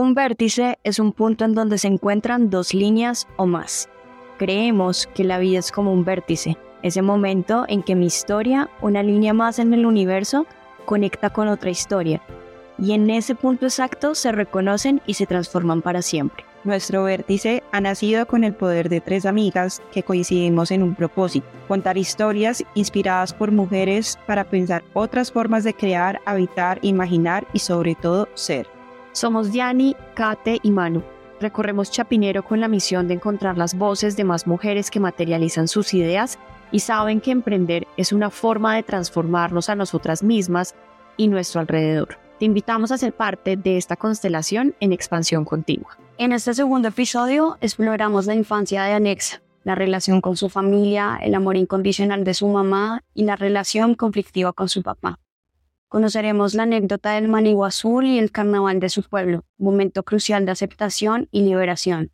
Un vértice es un punto en donde se encuentran dos líneas o más. Creemos que la vida es como un vértice, ese momento en que mi historia, una línea más en el universo, conecta con otra historia, y en ese punto exacto se reconocen y se transforman para siempre. Nuestro vértice ha nacido con el poder de tres amigas que coincidimos en un propósito, contar historias inspiradas por mujeres para pensar otras formas de crear, habitar, imaginar y sobre todo ser. Somos Diani, Kate y Manu. Recorremos Chapinero con la misión de encontrar las voces de más mujeres que materializan sus ideas y saben que emprender es una forma de transformarnos a nosotras mismas y nuestro alrededor. Te invitamos a ser parte de esta constelación en expansión continua. En este segundo episodio exploramos la infancia de Anexa, la relación con su familia, el amor incondicional de su mamá y la relación conflictiva con su papá. Conoceremos la anécdota del manigo azul y el carnaval de su pueblo, momento crucial de aceptación y liberación.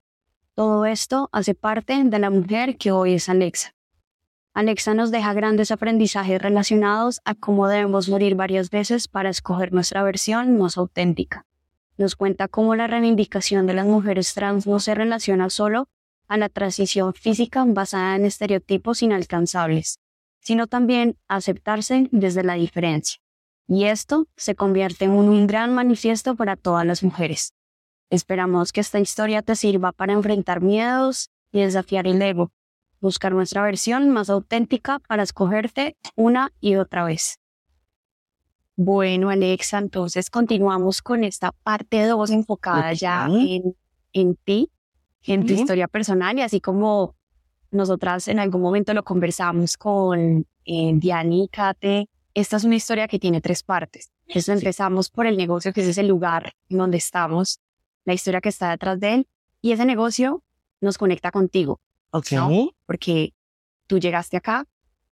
Todo esto hace parte de la mujer que hoy es Alexa. Alexa nos deja grandes aprendizajes relacionados a cómo debemos morir varias veces para escoger nuestra versión más auténtica. Nos cuenta cómo la reivindicación de las mujeres trans no se relaciona solo a la transición física basada en estereotipos inalcanzables, sino también a aceptarse desde la diferencia y esto se convierte en un gran manifiesto para todas las mujeres. Esperamos que esta historia te sirva para enfrentar miedos y desafiar el ego, buscar nuestra versión más auténtica para escogerte una y otra vez. Bueno, Alexa, entonces continuamos con esta parte 2 enfocada ya en, en ti, en tu historia personal y así como nosotras en algún momento lo conversamos con eh, y Kate esta es una historia que tiene tres partes. Entonces empezamos por el negocio, que es ese lugar en donde estamos, la historia que está detrás de él, y ese negocio nos conecta contigo. Ok. Porque tú llegaste acá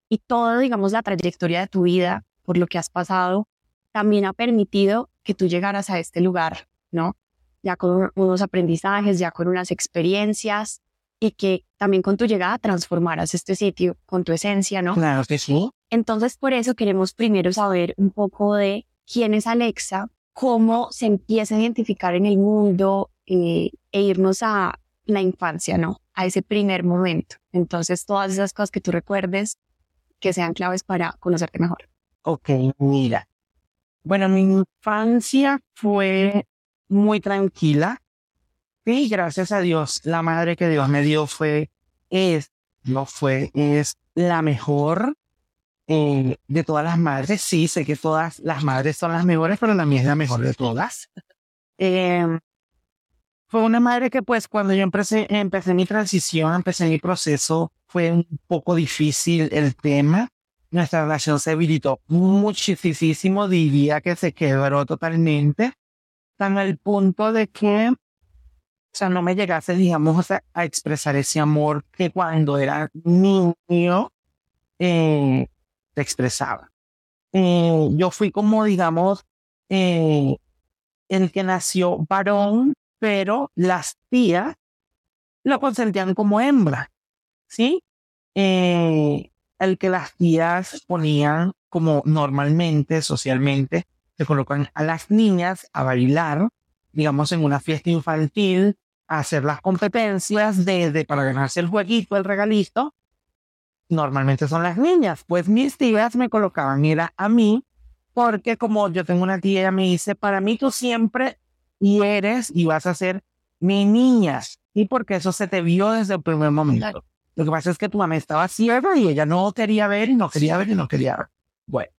y toda, digamos, la trayectoria de tu vida, por lo que has pasado, también ha permitido que tú llegaras a este lugar, ¿no? Ya con unos aprendizajes, ya con unas experiencias y que también con tu llegada transformaras este sitio con tu esencia, ¿no? Claro que sí. Entonces, por eso queremos primero saber un poco de quién es Alexa, cómo se empieza a identificar en el mundo eh, e irnos a la infancia, ¿no? A ese primer momento. Entonces, todas esas cosas que tú recuerdes que sean claves para conocerte mejor. Ok, mira. Bueno, mi infancia fue muy tranquila. Y gracias a Dios, la madre que Dios me dio fue, es, no fue, es la mejor eh, de todas las madres. Sí, sé que todas las madres son las mejores, pero la mía es la mejor de todas. Em, fue una madre que pues cuando yo empecé, empecé mi transición, empecé mi proceso, fue un poco difícil el tema. Nuestra relación se debilitó muchísimo, diría que se quebró totalmente, tan al punto de que, o sea, no me llegase, digamos, a, a expresar ese amor que cuando era niño, eh, expresaba. Eh, yo fui como, digamos, eh, el que nació varón, pero las tías lo consentían como hembra, ¿sí? Eh, el que las tías ponían como normalmente, socialmente, se colocan a las niñas a bailar, digamos, en una fiesta infantil, hacer las competencias de, para ganarse el jueguito, el regalito, normalmente son las niñas. Pues mis tías me colocaban, era a mí, porque como yo tengo una tía, ella me dice, para mí tú siempre eres y vas a ser mi niña. Y porque eso se te vio desde el primer momento. Lo que pasa es que tu mamá estaba ciega y ella no quería ver y no quería ver y no quería ver. Bueno,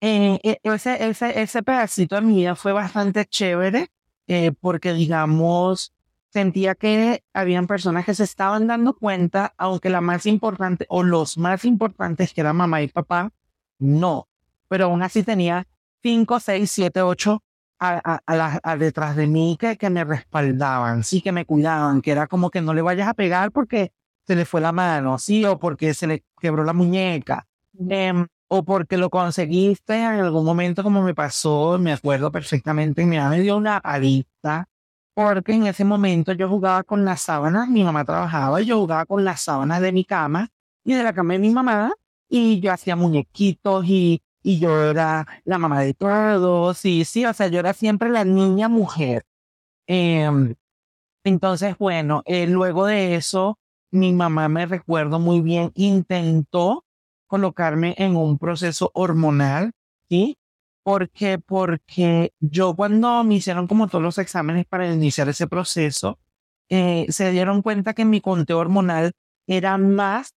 eh, eh, ese, ese, ese pedacito de mi vida fue bastante chévere eh, porque, digamos, sentía que habían personas que se estaban dando cuenta, aunque la más importante o los más importantes que eran mamá y papá, no. Pero aún así tenía cinco, seis, siete, ocho a, a, detrás de mí que, que me respaldaban, sí que me cuidaban, que era como que no le vayas a pegar porque se le fue la mano, sí, o porque se le quebró la muñeca, em, o porque lo conseguiste en algún momento como me pasó, me acuerdo perfectamente, mi mamá me dio una palita porque en ese momento yo jugaba con las sábanas, mi mamá trabajaba, yo jugaba con las sábanas de mi cama y de la cama de mi mamá, y yo hacía muñequitos y, y yo era la mamá de todos, y sí, o sea, yo era siempre la niña mujer. Em, entonces, bueno, eh, luego de eso, mi mamá me recuerdo muy bien, intentó colocarme en un proceso hormonal, ¿sí? Porque, porque yo cuando me hicieron como todos los exámenes para iniciar ese proceso, eh, se dieron cuenta que mi conteo hormonal era más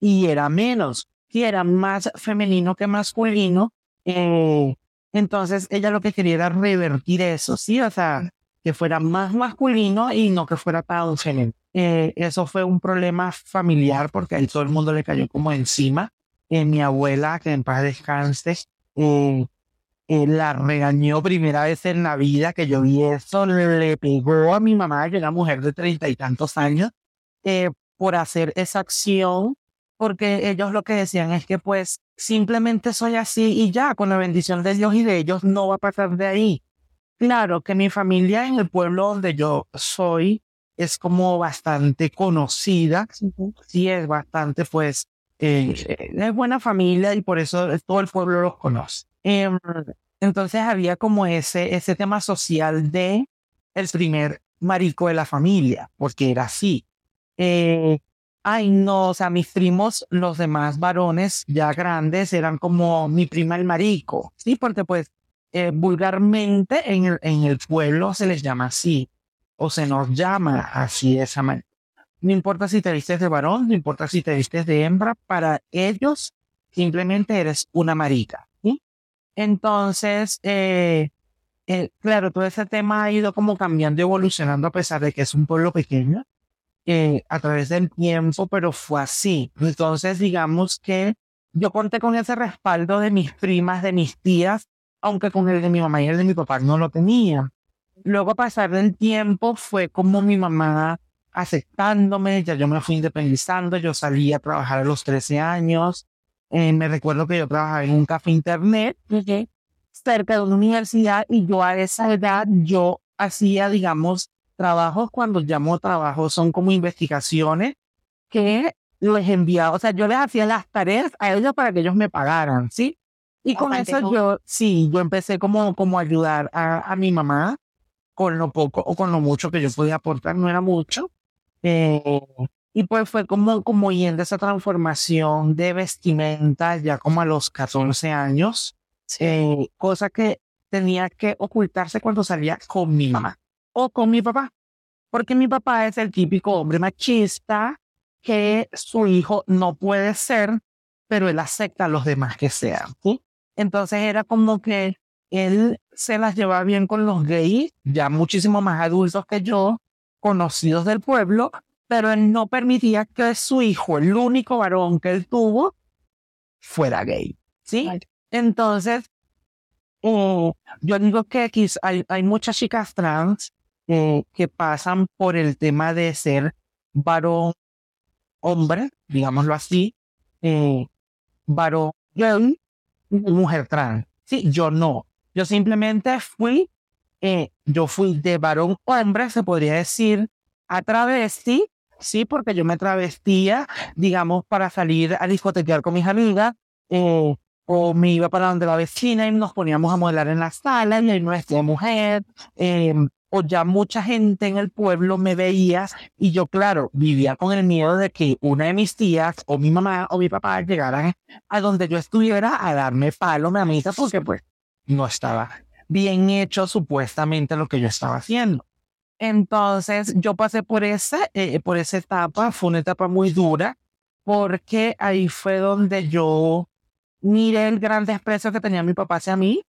y era menos, y era más femenino que masculino. Eh, entonces ella lo que quería era revertir eso, ¿sí? O sea, que fuera más masculino y no que fuera tan femenino. Eh, eso fue un problema familiar porque ahí todo el mundo le cayó como encima. Eh, mi abuela, que en paz descanse, eh, la regañó primera vez en la vida que yo vi eso, le pegó a mi mamá, que era mujer de treinta y tantos años, eh, por hacer esa acción, porque ellos lo que decían es que pues simplemente soy así y ya, con la bendición de Dios y de ellos no va a pasar de ahí. Claro que mi familia en el pueblo donde yo soy es como bastante conocida, sí es bastante pues eh, es buena familia y por eso todo el pueblo los conoce. Em, entonces había como ese, ese tema social de el primer marico de la familia, porque era así. Eh, ay, no, o sea, mis primos, los demás varones ya grandes, eran como mi prima el marico, ¿sí? Porque pues eh, vulgarmente en el, en el pueblo se les llama así, o se nos llama así de esa manera. No importa si te vistes de varón, no importa si te vistes de hembra, para ellos simplemente eres una marica. Entonces, eh, eh, claro, todo ese tema ha ido como cambiando evolucionando a pesar de que es un pueblo pequeño eh, a través del tiempo, pero fue así. Entonces, digamos que yo conté con ese respaldo de mis primas, de mis tías, aunque con el de mi mamá y el de mi papá no lo tenía. Luego, a pasar del tiempo, fue como mi mamá aceptándome, ya yo me fui independizando, yo salí a trabajar a los 13 años, eh, me recuerdo que yo trabajaba en un café internet cerca de una universidad y yo a esa edad yo hacía, digamos, trabajos cuando llamo trabajos son como investigaciones que les enviaba, o sea, yo les hacía las tareas a ellos para que ellos me pagaran, ¿sí? Y con eso yo, sí, yo empecé como, como ayudar a, a mi mamá con lo poco o con lo mucho que yo podía aportar, no era mucho. Eh, y pues fue como, como yendo esa transformación de vestimenta ya como a los 14 años, eh, cosa que tenía que ocultarse cuando salía con mi mamá o con mi papá, porque mi papá es el típico hombre machista que su hijo no puede ser, pero él acepta a los demás que sean. ¿sí? Entonces era como que él se las llevaba bien con los gays, ya muchísimo más adultos que yo, conocidos del pueblo, pero él no permitía que su hijo, el único varón que él tuvo, fuera gay. ¿Sí? Entonces, eh, yo digo que aquí hay, hay muchas chicas trans eh, que pasan por el tema de ser varón hombre, digámoslo así, eh, varón gay, mujer trans. Sí, yo no. Yo simplemente fui, eh, yo fui de varón hombre, se podría decir, a travesti, sí, porque yo me travestía, digamos, para salir a discotequear con mis amigas, eh, o me iba para donde la vecina y nos poníamos a modelar en la sala y ahí nuestra mujer, eh, o ya mucha gente en el pueblo me veía y yo, claro, vivía con el miedo de que una de mis tías o mi mamá o mi papá llegaran a donde yo estuviera a darme palo, mi amiga, porque pues no estaba bien hecho supuestamente lo que yo estaba haciendo. Entonces yo pasé por esa, eh, por esa etapa, fue una etapa muy dura, porque ahí fue donde yo miré el gran desprecio que tenía mi papá hacia mí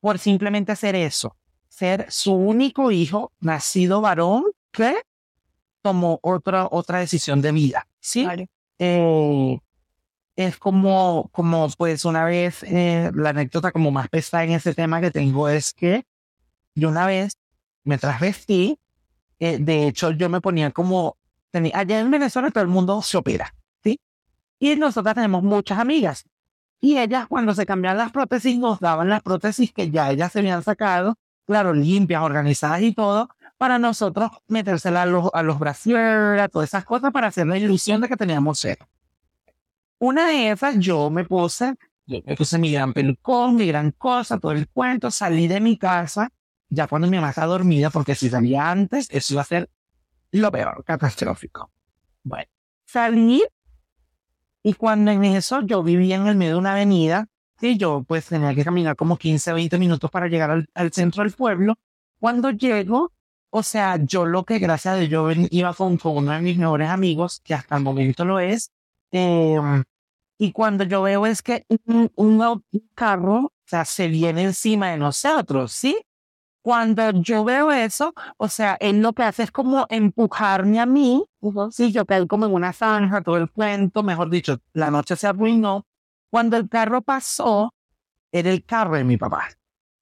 por simplemente hacer eso, ser su único hijo, nacido varón, que tomó otra, otra decisión de vida, ¿sí? Eh, es como, como pues una vez, eh, la anécdota como más pesada en ese tema que tengo es que yo una vez me transvestí, eh, de hecho yo me ponía como, tenía, allá en Venezuela todo el mundo se opera, ¿sí? Y nosotras tenemos muchas amigas. Y ellas cuando se cambiaban las prótesis nos daban las prótesis que ya ellas se habían sacado, claro, limpias, organizadas y todo, para nosotros metérselas a los, a los brasiers, a todas esas cosas para hacer la ilusión de que teníamos cero. Una de esas yo me puse, yo me puse mi gran pelucón, mi gran cosa, todo el cuento, salí de mi casa ya cuando mi mamá está dormida, porque si salía antes, eso iba a ser lo peor, catastrófico. Bueno, salí y cuando en eso yo vivía en el medio de una avenida, y yo pues tenía que caminar como 15, 20 minutos para llegar al, al centro del pueblo. Cuando llego, o sea, yo lo que gracias a Dios yo iba con, con uno de mis mejores amigos, que hasta el momento lo es, em, y cuando yo veo es que un, un carro, o sea, se viene encima de nosotros, ¿sí? Cuando yo veo eso, o sea, él lo que hace es como empujarme a mí, sí, yo quedé como en una zanja, todo el cuento, mejor dicho, la noche se arruinó. Cuando el carro pasó, era el carro de mi papá,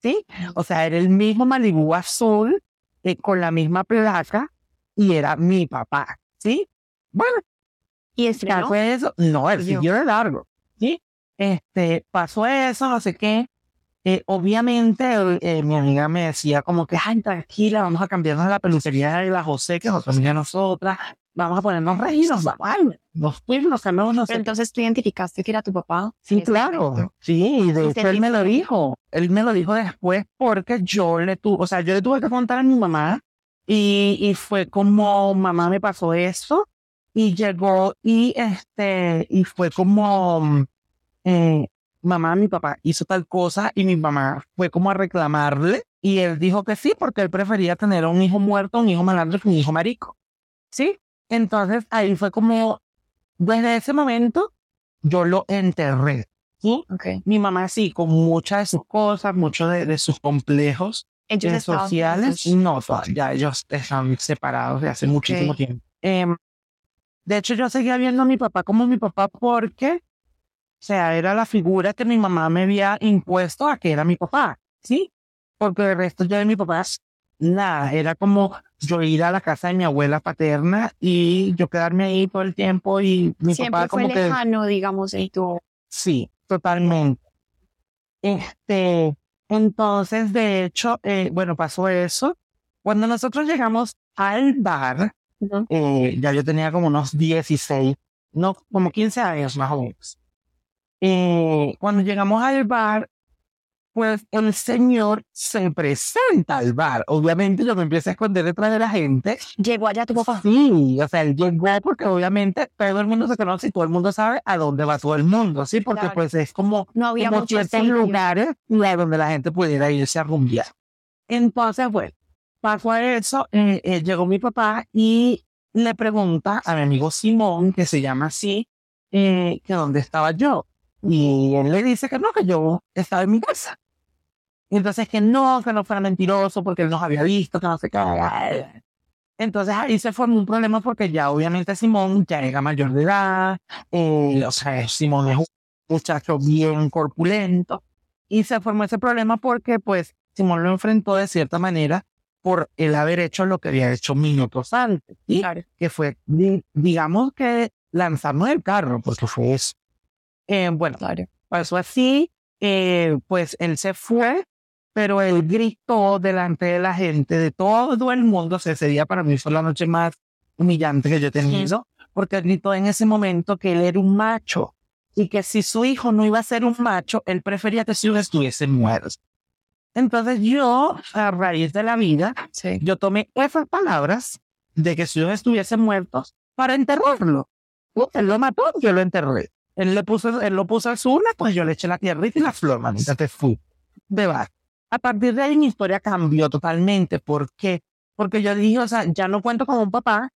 ¿sí? O sea, era el mismo Malibu azul, eh, con la misma placa, y era mi papá, ¿sí? Bueno, Y estrenó. fue eso. No, el siguió de largo. ¿sí? Este, pasó eso, no sé qué. Eh, obviamente, eh, mi amiga me decía como que, ay, tranquila, vamos a cambiarnos la peluquería de la José, que es otra amiga de nosotras. Vamos a ponernos reginos, vamos, fuimos, nos cambiamos, no sé entonces tú identificaste que era tu papá. Sí, claro. momento. Sí, y de ¿Y hecho él me lo dijo. Él me lo dijo después porque yo le tuve, o sea, yo le tuve que contar a mi mamá y, y fue como, mamá me pasó eso y llegó y este, y fue como, eh, mamá, mi papá hizo tal cosa y mi mamá fue como a reclamarle y él dijo que sí porque él prefería tener un hijo muerto, un hijo malandro que un hijo marico. ¿Sí? Entonces ahí fue como, desde ese momento, yo lo enterré. ¿sí? Mi mamá sí, con muchas de sus cosas, muchos de, de sus complejos eh, sociales, no, ya ellos están separados de hace muchísimo tiempo. Em, de hecho, yo seguía viendo a mi papá como mi papá porque, sea, era la figura que mi mamá me había impuesto a que era mi papá, ¿sí? Porque el resto yo de mi papá, nada, era como yo ir a la casa de mi abuela paterna y yo quedarme ahí todo el tiempo y mi Siempre papá fue como que... lejano, digamos, en tu... Sí, totalmente. Este, entonces, de hecho, eh, bueno, pasó eso. Cuando nosotros llegamos al bar, eh, ya yo tenía como unos 16, no, como 15 años más o menos. Eh, cuando llegamos al bar, pues el señor se presenta al bar. Obviamente yo me empiezo a esconder detrás de la gente. Llegó allá tu papá. Sí, o sea, él llegó porque obviamente todo el mundo se conoce y todo el mundo sabe a dónde va todo el mundo, ¿sí? Porque Claro. pues es como No había como ciertos lugares donde la gente pudiera irse a rumbear. Entonces, bueno, pasó a eso, eh, eh, llegó mi papá y le pregunta a mi amigo Simón, que se llama así, eh, que dónde estaba yo. Y él le dice que no, que yo estaba en mi casa. Y entonces que no, que no fuera mentiroso porque él nos había visto, que no sé qué. Entonces ahí se formó un problema porque ya obviamente Simón ya era mayor de edad, eh, o sea, Simón es un muchacho bien corpulento y se formó ese problema porque pues Simón lo enfrentó de cierta manera por el haber hecho lo que había hecho minutos antes, ¿sí? Claro. que fue, di- digamos que lanzarnos del carro, porque fue eso. Eh, bueno, Claro. pasó así, eh, pues él se fue, pero él gritó delante de la gente, de todo el mundo, o sea, ese día para mí fue la noche más humillante que yo he tenido, porque él gritó en ese momento que él era un macho y que si su hijo no iba a ser un macho, él prefería que su hijo estuviese muerto. Entonces yo, a raíz de la vida, Sí. yo tomé esas palabras de que su hijo estuviese muerto para enterrarlo. Él lo mató, yo lo enterré. Él, le puso, él lo puso al sur, pues yo le eché la tierrita y la flor, manita, te fui. Beba. A partir de ahí mi historia cambió totalmente. ¿Por qué? Porque yo dije, o sea, ya no cuento con un papá,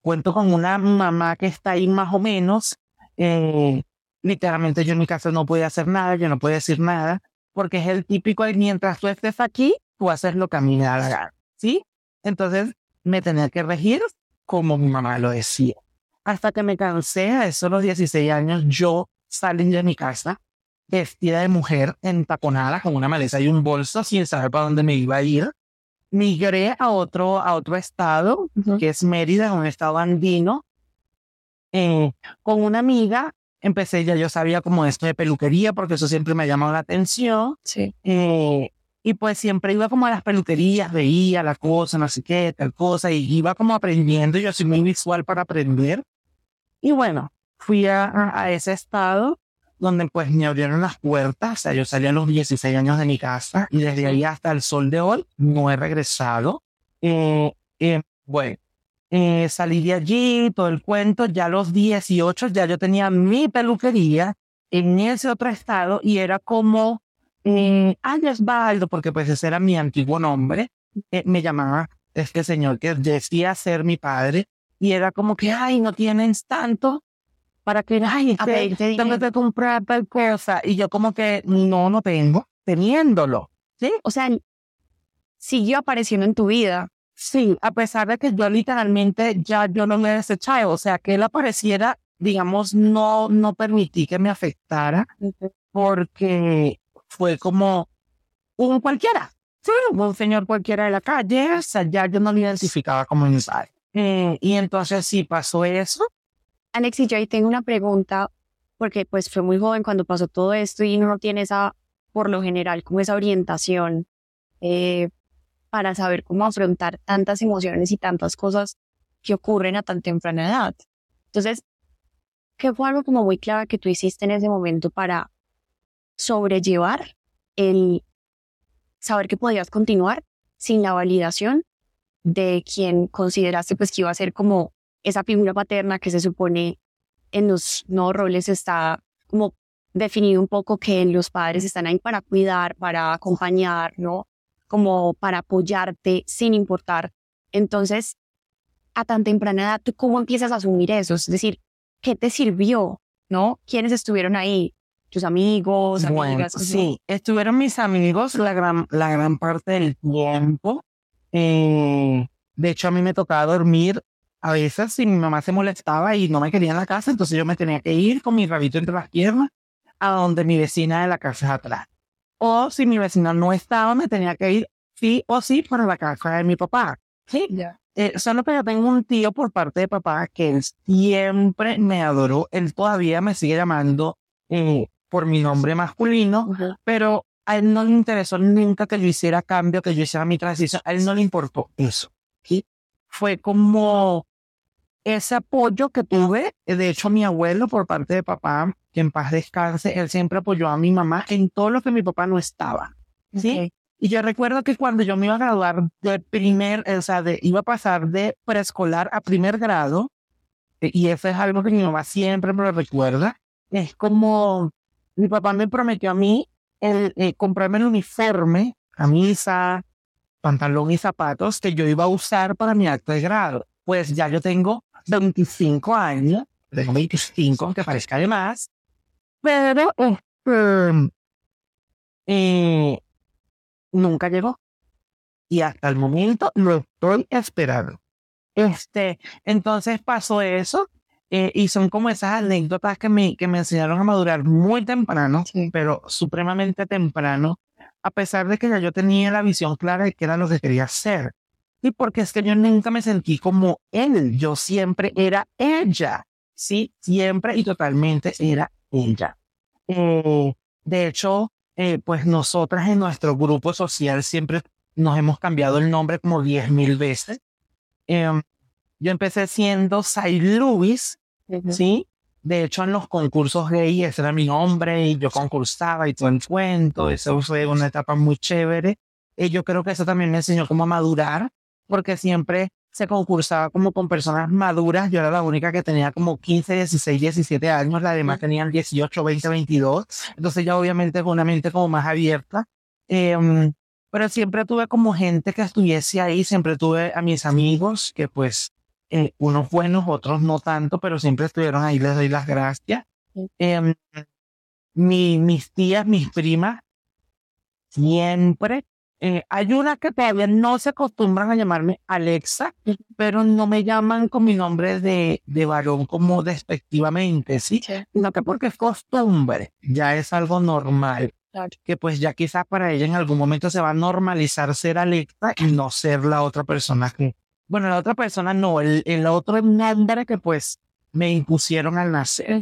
cuento con una mamá que está ahí más o menos. Eh, literalmente yo en mi casa no podía hacer nada, yo no podía decir nada, porque es el típico de mientras tú estés aquí, tú haces lo que a mí me da la gana, ¿sí? Entonces me tenía que regir como mi mamá lo decía. Hasta que me cansé, a esos los 16 años, yo salí de mi casa vestida de mujer, entaconada, con una maleza y un bolso, sin saber para dónde me iba a ir. Migré a otro, a otro estado, Ujú. que es Mérida, un estado andino. Eh, con una amiga, empecé, ya yo sabía como esto de peluquería, porque eso siempre me ha llamado la atención. Sí. Eh, y pues siempre iba como a las peluquerías, veía la cosa, no sé qué, tal cosa, y iba como aprendiendo. Yo soy muy visual para aprender. Y bueno, fui a, a- ese estado donde pues me abrieron las puertas. O sea, yo salí a los 16 años de mi casa y desde ahí hasta el sol de hoy no he regresado. Eh, eh, bueno, eh, salí de allí, todo el cuento, ya a los 18 ya yo tenía mi peluquería en ese otro estado y era como, eh, Baldo, porque pues ese era mi antiguo nombre, eh, me llamaba este señor que decía ser mi padre y era como que, ay, no tienes tanto para que, ay, este, tengo que comprar tal cosa. Y yo como que, no, no tengo, teniéndolo. ¿Sí? O sea, siguió apareciendo en tu vida. Sí, a pesar de que yo literalmente ya yo no me desechaba, o sea, que él apareciera, digamos, no, no permití que me afectara porque fue como un cualquiera, sí, un señor cualquiera de la calle, o sea, ya yo no lo identificaba como padre. Eh, y entonces sí pasó eso. Alex, yo ahí tengo una pregunta, porque pues fue muy joven cuando pasó todo esto y no tiene esa, por lo general, como esa orientación eh, para saber cómo afrontar tantas emociones y tantas cosas que ocurren a tan temprana edad. Entonces, ¿qué fue algo como muy clave que tú hiciste en ese momento para sobrellevar el saber que podías continuar sin la validación de quien consideraste pues que iba a ser como esa figura paterna que se supone en los nuevos roles está como definido un poco que los padres están ahí para cuidar, para acompañar, ¿no? Como para apoyarte sin importar. Entonces, a tan temprana edad, ¿tú cómo empiezas a asumir eso? Es decir, ¿qué te sirvió? ¿No? ¿Quiénes estuvieron ahí? ¿Tus amigos, amigas? sí, estuvieron mis amigos la gran, la gran parte del tiempo. Eh, de hecho, a mí me tocaba dormir a veces si mi mamá se molestaba y no me quería en la casa, entonces yo me tenía que ir con mi rabito entre las piernas a donde mi vecina de la casa atrás. O si mi vecina no estaba, me tenía que ir sí o sí para la casa de mi papá. Sí, ya. Eh, solo que yo tengo un tío por parte de papá que él siempre me adoró. Él todavía me sigue llamando eh, por mi nombre masculino, pero a él no le interesó nunca que yo hiciera cambio, que yo hiciera mi transición. A él no le importó eso. ¿sí? Fue como ese apoyo que tuve, eh, de hecho mi abuelo por parte de papá, que en paz descanse, él siempre apoyó a mi mamá en todo lo que mi papá no estaba. ¿sí? Y yo recuerdo que cuando yo me iba a graduar de primer, o sea, de, iba a pasar de preescolar a primer grado, eh, y eso es algo que mi mamá siempre me lo recuerda, es como mi papá me prometió a mí el, eh, comprarme el uniforme, camisa, pantalón y zapatos que yo iba a usar para mi acto de grado. Pues ya yo tengo 25 años, tengo 25, aunque parezca de más, pero este, eh, nunca llegó. Y hasta el momento lo estoy esperando. Este, entonces pasó eso, eh, y son como esas anécdotas que me, que me enseñaron a madurar muy temprano, pero supremamente temprano, a pesar de que ya yo tenía la visión clara de qué era lo que quería hacer. Y porque es que yo nunca me sentí como él, yo siempre era ella, sí, siempre y totalmente era ella. Eh, de hecho, eh, pues nosotras en nuestro grupo social siempre nos hemos cambiado el nombre como diez mil veces. Em, yo empecé siendo Sai ¿sí? De hecho, en los concursos gay ese era mi nombre y yo concursaba y todo el cuento. Eso fue una etapa muy chévere. Y yo creo que eso también me enseñó cómo madurar porque siempre se concursaba como con personas maduras. Yo era la única que tenía como 15, 16, 17 años. Las demás tenían 18, 20, 22. Entonces ya obviamente con una mente como más abierta. Em, pero siempre tuve como gente que estuviese ahí. Siempre tuve a mis amigos que pues eh, unos buenos, otros no tanto, pero siempre estuvieron ahí. Les doy las gracias. Em, mi, mis tías, mis primas, siempre eh, hay una que todavía no se acostumbran a llamarme Alexa, pero no me llaman con mi nombre de, de varón como despectivamente, ¿sí? Sino que porque es costumbre, ya es algo normal. Que pues ya quizás para ella en algún momento se va a normalizar ser Alexa y no ser la otra persona que... Bueno, la otra persona no, el, el otro nombre que pues me impusieron al nacer.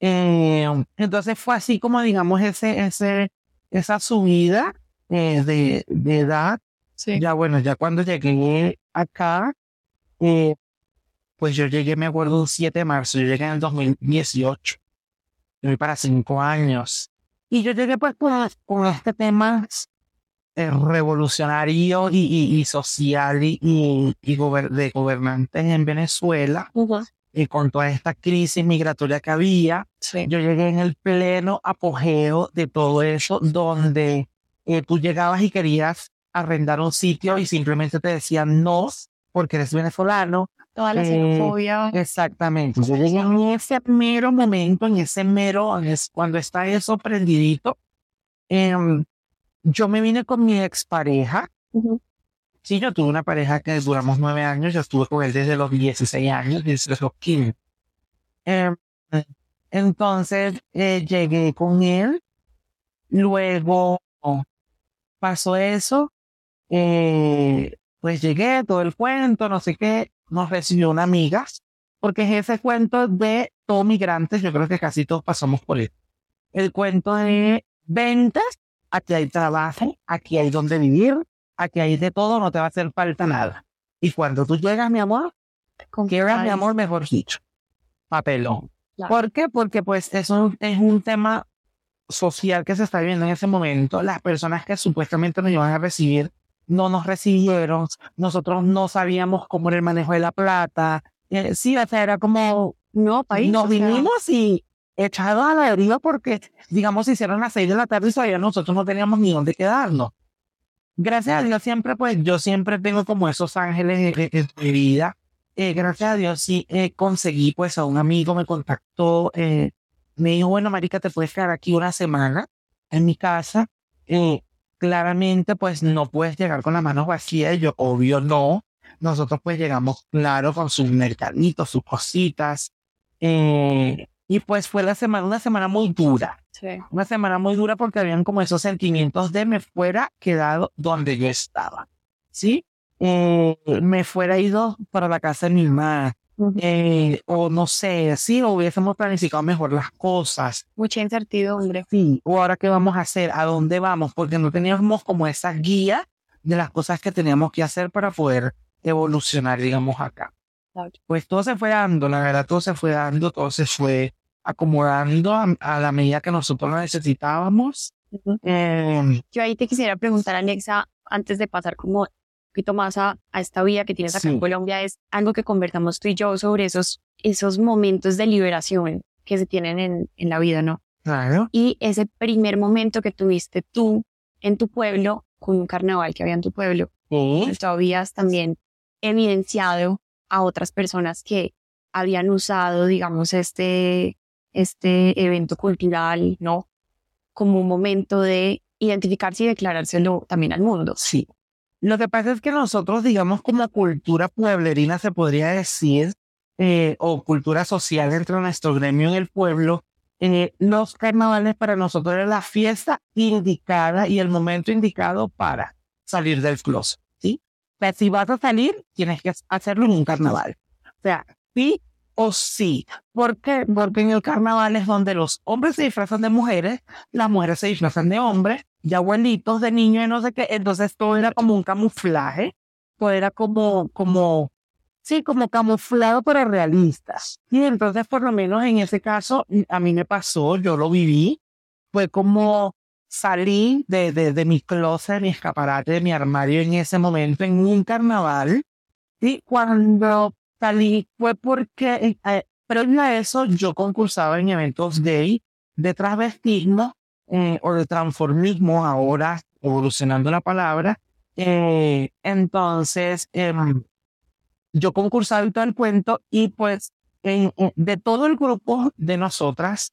Eh, entonces fue así como digamos ese, ese, esa subida eh, de, de, edad. Ya bueno, ya cuando llegué acá, eh, pues yo llegué, me acuerdo, un 7 de marzo, yo llegué en el 2018. voy para cinco años. Y yo llegué pues con, con este tema revolucionario y, y, y social y, y, gober de gobernantes en Venezuela. Y con toda esta crisis migratoria que había, Sí. yo llegué en el pleno apogeo de todo eso, donde eh, tú llegabas y querías arrendar un sitio y simplemente te decían no, porque eres venezolano. Toda la Eh, xenofobia. Exactamente. Yo llegué en ese mero momento, en ese mero, cuando está eso prendidito. em, yo me vine con mi expareja. Ujú. Sí, yo tuve una pareja que duramos nueve años. Yo estuve con él desde los 16 años, desde los 15. Em, entonces eh, llegué con él. Luego pasó eso. eh, pues llegué, todo el cuento, no sé qué. Nos recibió una amiga. Porque es ese cuento de todos migrantes. Yo creo que casi todos pasamos por él. El cuento de ventas. Aquí hay trabajo, aquí hay donde vivir, aquí hay de todo, no te va a hacer falta nada. Y cuando tú llegas, mi amor, Con Quieras, mi amor, mejor dicho. Papelón. Claro. ¿Por qué? Porque pues es un, es un tema social que se está viviendo en ese momento. Las personas que supuestamente nos iban a recibir no nos recibieron. Nosotros no sabíamos cómo era el manejo de la plata. Eh, sí, o sea, era como No, país. nos o sea, vinimos y echados a la deriva porque, digamos, se hicieron las seis de la tarde y todavía nosotros no teníamos ni dónde quedarnos. Gracias a Dios siempre, pues, yo siempre tengo como esos ángeles en- mi vida. Eh, gracias a Dios sí eh, conseguí, pues, a un amigo me contactó, eh, me dijo, bueno, marica, te puedes quedar aquí una semana en mi casa. Eh, claramente, pues, no puedes llegar con las manos vacías. Yo, obvio, no. Nosotros, pues, llegamos, claro, con sus mercaditos, sus cositas. Eh, y pues fue la semana, una semana muy dura. Sí. Una semana muy dura porque habían como esos sentimientos de me fuera quedado donde yo estaba. ¿Sí? Eh, me fuera ido para la casa de mi mamá. Eh, o no sé, sí, o hubiésemos planificado mejor las cosas. Mucha incertidumbre. Sí, o ahora qué vamos a hacer, a dónde vamos, porque no teníamos como esa guía de las cosas que teníamos que hacer para poder evolucionar, digamos, acá. Pues todo se fue dando, la verdad, todo se fue dando, todo se fue acomodando a, a la medida que nosotros lo necesitábamos. Eh, Yo ahí te quisiera preguntar, Alexa, antes de pasar como un poquito más a, a esta vida que tienes acá en Sí. Colombia, es algo que conversamos tú y yo sobre esos, esos momentos de liberación que se tienen en, en la vida, ¿no? claro, Y ese primer momento que tuviste tú en tu pueblo, con un carnaval que había en tu pueblo, sí, pues tú habías también evidenciado a otras personas que habían usado, digamos, este, este evento cultural, ¿no? Como un momento de identificarse y declarárselo también al mundo. sí. Lo que pasa es que nosotros, digamos, como cultura pueblerina, se podría decir, eh, o cultura social dentro de nuestro gremio en el pueblo, eh, los carnavales para nosotros era la fiesta indicada y el momento indicado para salir del closet, ¿sí? Pero si vas a salir, tienes que hacerlo en un carnaval. O sea, sí o sí. ¿Por qué? Porque en el carnaval es donde los hombres se disfrazan de mujeres, las mujeres se disfrazan de hombres, de abuelitos, de niños y no sé qué. Entonces todo era como un camuflaje, todo era como, como, sí, como camuflado pero realista. Y entonces por lo menos en ese caso a mí me pasó, yo lo viví, fue como salí de, de, de mi closet, mi escaparate, de mi armario en ese momento en un carnaval. Y cuando salí fue porque, eh, previo a eso, yo concursaba en eventos gay de transvestismo eh, o de transformismo, ahora evolucionando la palabra. Eh, entonces, em, yo concursaba y todo el cuento y pues en- en- de todo el grupo de nosotras,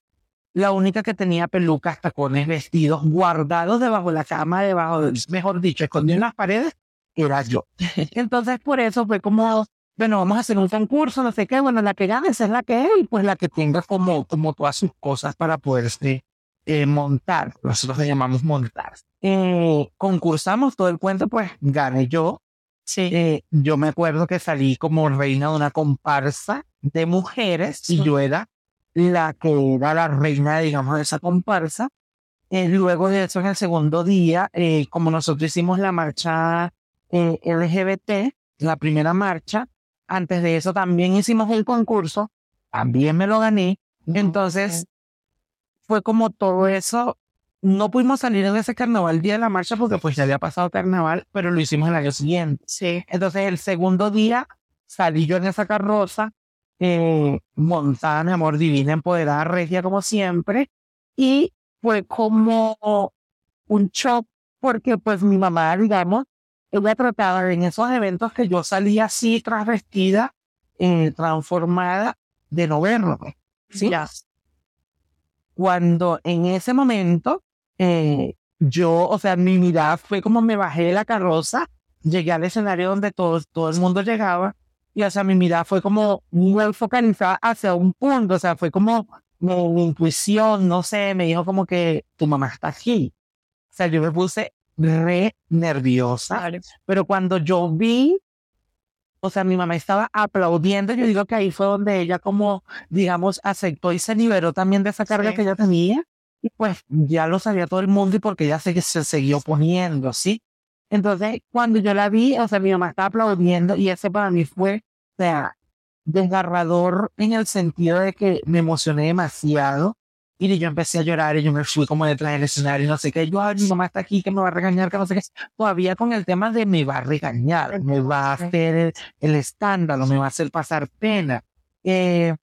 la única que tenía pelucas, tacones, vestidos guardados debajo de la cama, debajo, de- mejor dicho, escondido en las paredes, era yo. Entonces, por eso fue como, bueno, vamos a hacer un concurso, no sé qué, bueno, la que gane esa es la que es, y pues la que tenga como, como todas sus cosas para poderse eh, montar. Nosotros le llamamos montar. Eh, concursamos todo el cuento, pues gané yo. Sí. Eh, yo me acuerdo que salí como reina de una comparsa de mujeres y Sí. yo era la que era la reina, digamos, de esa comparsa. Eh, luego de eso, en el segundo día, eh, como nosotros hicimos la marcha eh, LGBT, la primera marcha, antes de eso también hicimos el concurso, también me lo gané. Entonces, fue como todo eso. No pudimos salir en ese carnaval el día de la marcha porque pues ya había pasado carnaval, pero lo hicimos el año siguiente. Sí. Entonces el segundo día salí yo en esa carroza, eh, montada, mi amor, divina, empoderada, regia como siempre, y fue como un shock porque pues mi mamá, digamos, ella trataba en esos eventos que yo salía así, trasvestida, eh, transformada, de no verlo. ¿sí? Ya. Cuando en ese momento, eh, yo, o sea, mi mirada fue como me bajé de la carroza, llegué al escenario donde todo, todo el mundo llegaba, y o sea, mi mirada fue como muy focalizada hacia un punto, o sea, fue como mi, mi intuición, no sé, me dijo como que tu mamá está aquí. O sea, yo me puse re nerviosa, Claro. pero cuando yo vi, o sea, mi mamá estaba aplaudiendo, yo digo que ahí fue donde ella como, digamos, aceptó y se liberó también de esa carga Sí. que ella tenía, y pues ya lo sabía todo el mundo y porque ella se, se siguió poniendo, ¿sí? Entonces, cuando yo la vi, o sea, mi mamá estaba aplaudiendo y ese para mí fue, o sea, desgarrador en el sentido de que me emocioné demasiado y yo empecé a llorar y yo me fui como detrás del escenario y no sé qué. Yo, ay, mi mamá está aquí, que me va a regañar, que no sé qué. Todavía con el tema de me va a regañar, me va a hacer el, el escándalo, me va a hacer pasar pena. Eh,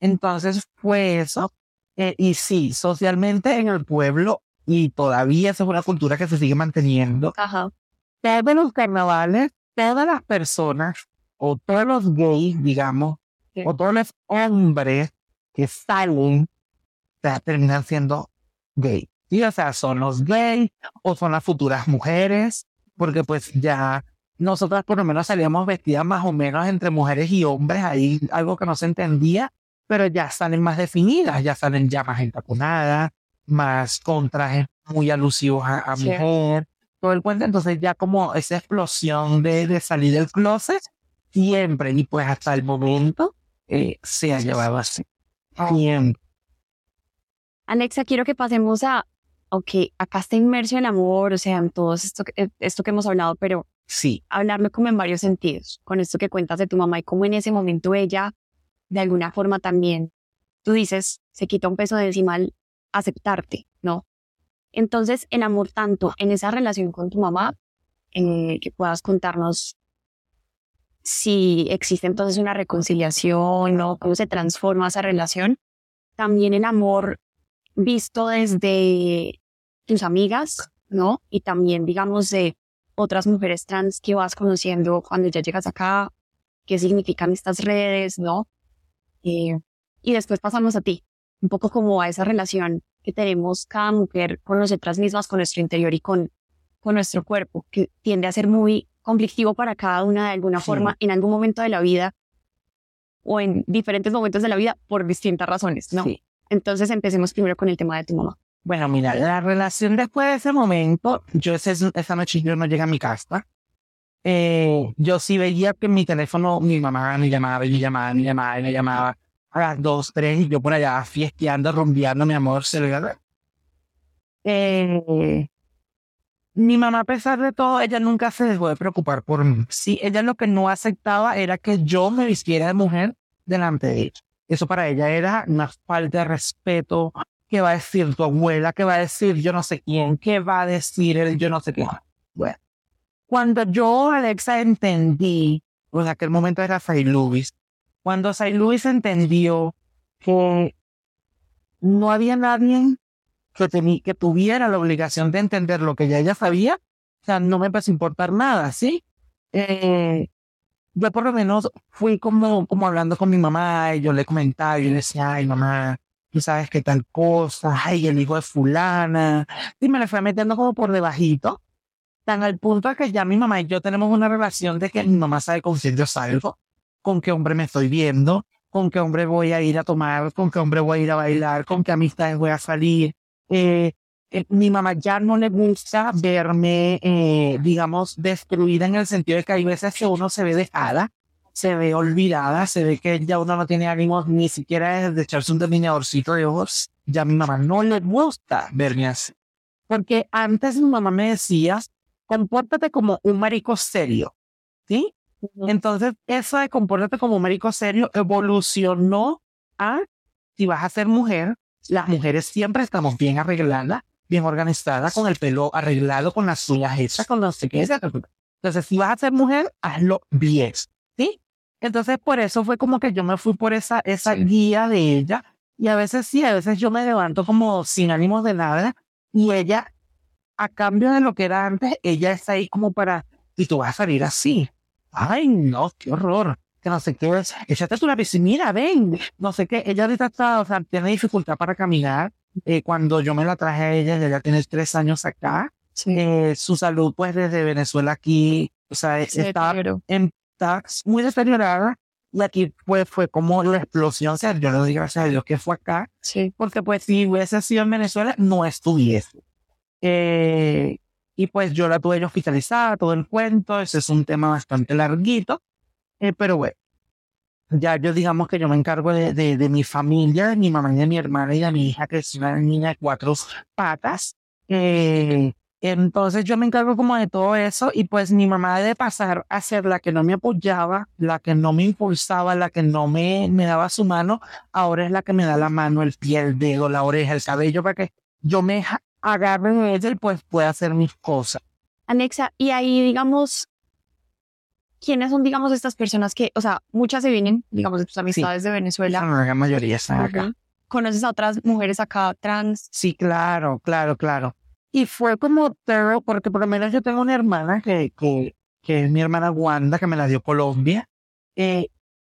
entonces fue eso. Eh, y sí, socialmente en el pueblo, y todavía esa es una cultura que se sigue manteniendo, Ajá. todos los carnavales, todas las personas, o todos los gays, digamos, Sí. o todos los hombres que salen, sea, terminan siendo gay. Sí, o sea, son los gays o son las futuras mujeres, porque pues ya nosotras por lo menos salíamos vestidas más o menos entre mujeres y hombres, ahí algo que no se entendía, pero ya salen más definidas, ya salen ya más entaconadas, más con trajes muy alusivos a, a Sí. mujer, todo el cuento, entonces ya como esa explosión de, de salir del closet, siempre, y pues hasta el momento, eh, se ha llevado así. Siempre. Alexa, quiero que pasemos a, ok, acá está inmerso el amor, o sea, en todo esto, eh, esto que hemos hablado, pero Sí, hablarme como en varios sentidos, con esto que cuentas de tu mamá y cómo en ese momento ella, de alguna forma también, tú dices, se quita un peso de encima al aceptarte, ¿no? Entonces, el amor tanto en esa relación con tu mamá, eh, que puedas contarnos si existe entonces una reconciliación, ¿no? Cómo se transforma esa relación. También el amor visto desde tus amigas, ¿no? Y también, digamos, de otras mujeres trans que vas conociendo cuando ya llegas acá, qué significan estas redes, ¿no? Eh, y después pasamos a ti, un poco como a esa relación que tenemos cada mujer con nosotras mismas, con nuestro interior y con, con nuestro cuerpo, que tiende a ser muy conflictivo para cada una de alguna Sí. forma en algún momento de la vida o en diferentes momentos de la vida por distintas razones, ¿no? sí. Entonces empecemos primero con el tema de tu mamá. Bueno, mira, la relación después de ese momento, yo ese- esa noche yo no llegué a mi casa. Eh, yo sí veía que mi teléfono mi mamá me llamaba, me llamaba, me llamaba, me llamaba a las dos, tres, y yo por allá fiesteando, rompeando mi amor celular. Eh, mi mamá, a pesar de todo, ella nunca se dejó de preocupar por mí. Sí, ella lo que no aceptaba era que yo me vistiera de mujer delante de ella. Eso para ella era una falta de respeto, ¿Qué va a decir tu abuela? ¿Qué va a decir yo no sé quién? ¿Qué va a decir el yo no sé qué? Bueno, cuando yo, Alexa, entendí, pues en aquel momento era Say Luis, cuando Say Luis entendió que no había nadie que, teni- que tuviera la obligación de entender lo que ya ella sabía, o sea, no me empezó a importar nada, ¿sí? Eh, yo por lo menos fui como, como hablando con mi mamá y yo le comentaba, yo le decía, ay mamá, tú sabes que tal cosa, ay, el hijo de fulana. Y me le fue metiendo como por debajito, tan al punto que ya mi mamá y yo tenemos una relación de que mi mamá sabe con quién yo salgo, con qué hombre me estoy viendo, con qué hombre voy a ir a tomar, con qué hombre voy a ir a bailar, con qué amistades voy a salir. Eh, eh, mi mamá ya no le gusta verme, eh, digamos, destruida en el sentido de que hay veces que uno se ve dejada, se ve olvidada, se ve que ya uno no tiene ánimos ni siquiera de echarse un delineadorcito de ojos. Ya a mi mamá no le gusta verme así. Porque antes mi mamá me decía, compórtate como un marico serio, ¿sí? Entonces, eso de compórtate como un marico serio evolucionó a, si vas a ser mujer, las mujeres siempre estamos bien arregladas, bien organizadas, con el pelo arreglado, con las uñas hechas, con no sé qué. Entonces, si vas a ser mujer, hazlo bien, ¿sí? Entonces, por eso fue como que yo me fui por esa, esa guía de ella. Y a veces sí, a veces yo me levanto como sin ánimos de nada. Y ella, a cambio de lo que era antes, ella está ahí como para, y tú vas a salir así. Ay, no, qué horror. Que no sé qué, échate tú la piscina, ven. No sé qué. Ella ahorita está, o sea, tiene dificultad para caminar. Eh, cuando yo me la traje a ella, ella tiene tres años acá. Eh, su salud, pues desde Venezuela aquí, o sea, está en está muy deteriorada y aquí pues fue como la explosión, o sea, yo le doy gracias a Dios que fue acá, sí. porque pues si hubiese sido en Venezuela no estuviese. Eh, y pues yo la tuve hospitalizada, todo el cuento, ese es un tema bastante larguito, eh, pero bueno, ya yo digamos que yo me encargo de, de, mi familia, de mi mamá y de mi hermana y de mi hija, que es una niña de cuatro patas. Eh, entonces yo me encargo como de todo eso y pues mi mamá de pasar a ser la que no me apoyaba, la que no me impulsaba, la que no me, me daba su mano, ahora es la que me da la mano, el pie, el dedo, la oreja, el cabello para que yo me agarre de ella y pues pueda hacer mis cosas. Anexa, y ahí digamos, ¿quiénes son digamos estas personas que, o sea, muchas se vienen, digamos, de tus amistades de Venezuela? La gran mayoría están acá. ¿Conoces a otras mujeres acá trans? Sí, claro, claro, claro. Y fue como pero porque por lo menos yo tengo una hermana que, que, que es mi hermana Wanda, que me la dio Colombia. Eh,